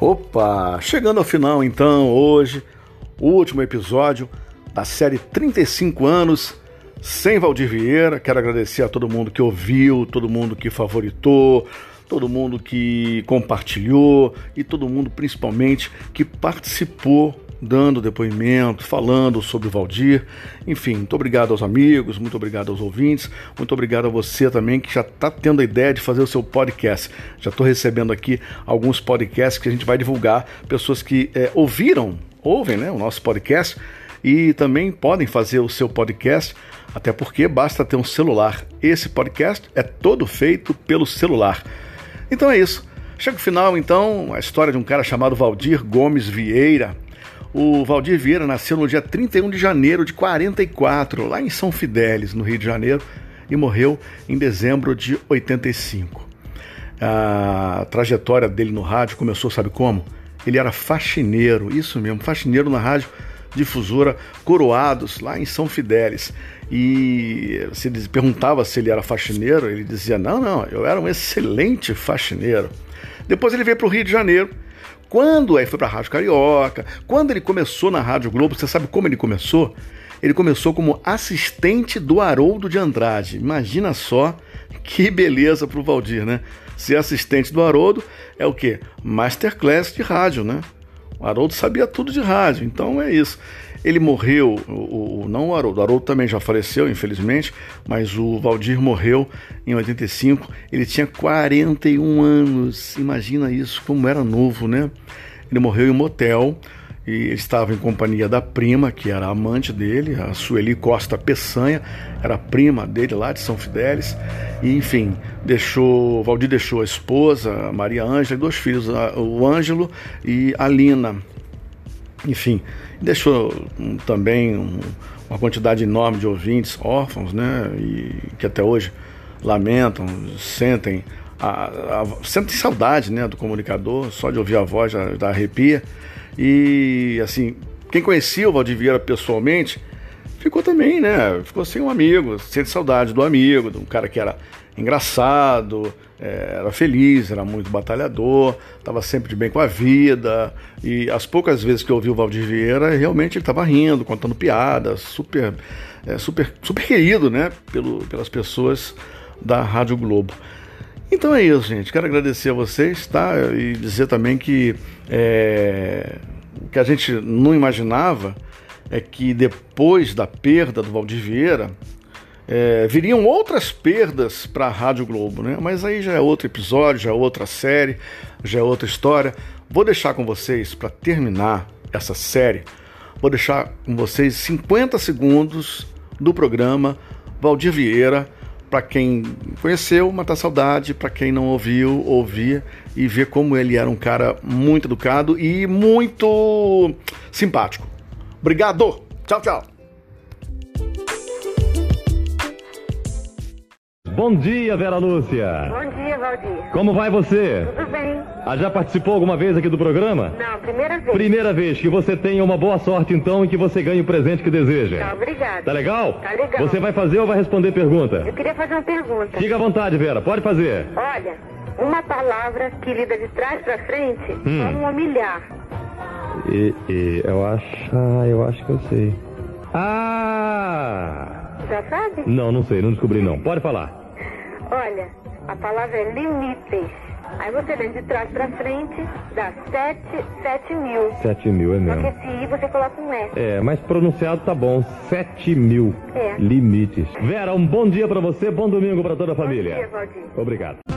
Opa, chegando ao final então, hoje, o último episódio da série 35 anos sem Valdir Vieira. Quero agradecer a todo mundo que ouviu, todo mundo que favoritou, todo mundo que compartilhou e todo mundo principalmente que participou dando depoimento, falando sobre o Valdir. Enfim, muito obrigado aos amigos, muito obrigado aos ouvintes, muito obrigado a você também que já está tendo a ideia de fazer o seu podcast. Já estou recebendo aqui alguns podcasts que a gente vai divulgar, pessoas que é, ouviram, ouvem né, o nosso podcast e também podem fazer o seu podcast, até porque basta ter um celular. Esse podcast é todo feito pelo celular. Então é isso. Chega o final, então, a história de um cara chamado Valdir Gomes Vieira, o Valdir Vieira nasceu no dia 31 de janeiro de 44, lá em São Fidélis, no Rio de Janeiro, e morreu em dezembro de 85. A trajetória dele no rádio começou, sabe como? Ele era faxineiro, isso mesmo, faxineiro na rádio difusora Coroados, lá em São Fidélis. E se perguntava se ele era faxineiro, ele dizia: Não, não, eu era um excelente faxineiro. Depois ele veio para o Rio de Janeiro quando aí foi para a Rádio Carioca, quando ele começou na Rádio Globo, você sabe como ele começou? Ele começou como assistente do Haroldo de Andrade. Imagina só que beleza para o Valdir, né? Ser assistente do Haroldo é o quê? Masterclass de rádio, né? O Haroldo sabia tudo de rádio, então é isso. Ele morreu, o, o, não o Haroldo, o Haroldo também já faleceu, infelizmente, mas o Valdir morreu em 85. Ele tinha 41 anos, imagina isso, como era novo, né? Ele morreu em um motel e ele estava em companhia da prima, que era amante dele, a Sueli Costa Peçanha, era prima dele lá de São Fidélis. E enfim, deixou, Valdir deixou a esposa, Maria Ângela, e dois filhos, o Ângelo e a Lina. Enfim, deixou também um, uma quantidade enorme de ouvintes órfãos, né? E que até hoje lamentam, sentem, a, a, sentem saudade, né? Do comunicador, só de ouvir a voz já, já arrepia. E assim, quem conhecia o Valdir Vieira pessoalmente ficou também, né? Ficou sem um amigo, sente saudade do amigo, de um cara que era engraçado, é, era feliz, era muito batalhador, estava sempre de bem com a vida. E as poucas vezes que eu ouvi o Valdir Vieira, realmente ele estava rindo, contando piadas, super, é, super, super querido, né? Pelo, pelas pessoas da Rádio Globo. Então é isso, gente. Quero agradecer a vocês, tá? E dizer também que é, o que a gente não imaginava é que depois da perda do Valdir Vieira, é, viriam outras perdas para a Rádio Globo, né? Mas aí já é outro episódio, já é outra série, já é outra história. Vou deixar com vocês, para terminar essa série, vou deixar com vocês 50 segundos do programa Valdir Vieira, para quem conheceu, matar saudade, para quem não ouviu, ouvir e ver como ele era um cara muito educado e muito simpático. Obrigado! Tchau, tchau! Bom dia, Vera Lúcia. Bom dia, Valdir. Como vai você? Tudo bem? Ah, já participou alguma vez aqui do programa? Não, primeira vez. Primeira vez. Que você tenha uma boa sorte, então, e que você ganhe o presente que deseja. Tá, obrigada. Tá legal? Tá legal. Você vai fazer ou vai responder pergunta? Eu queria fazer uma pergunta. Fica à vontade, Vera. Pode fazer. Olha, uma palavra que lida de trás pra frente, Hum. como humilhar. E, e, eu acho... Ah, eu acho que eu sei. Ah! Já sabe? Não, não sei. Não descobri, não. Pode falar. Olha, a palavra é limites. Aí você lê de trás pra frente, dá sete, sete mil. Sete mil, é Só que mesmo. esse I você coloca um S. É, mas pronunciado tá bom. Sete mil É. limites. Vera, um bom dia pra você, bom domingo pra toda a família. Bom dia, Valdir. Obrigado.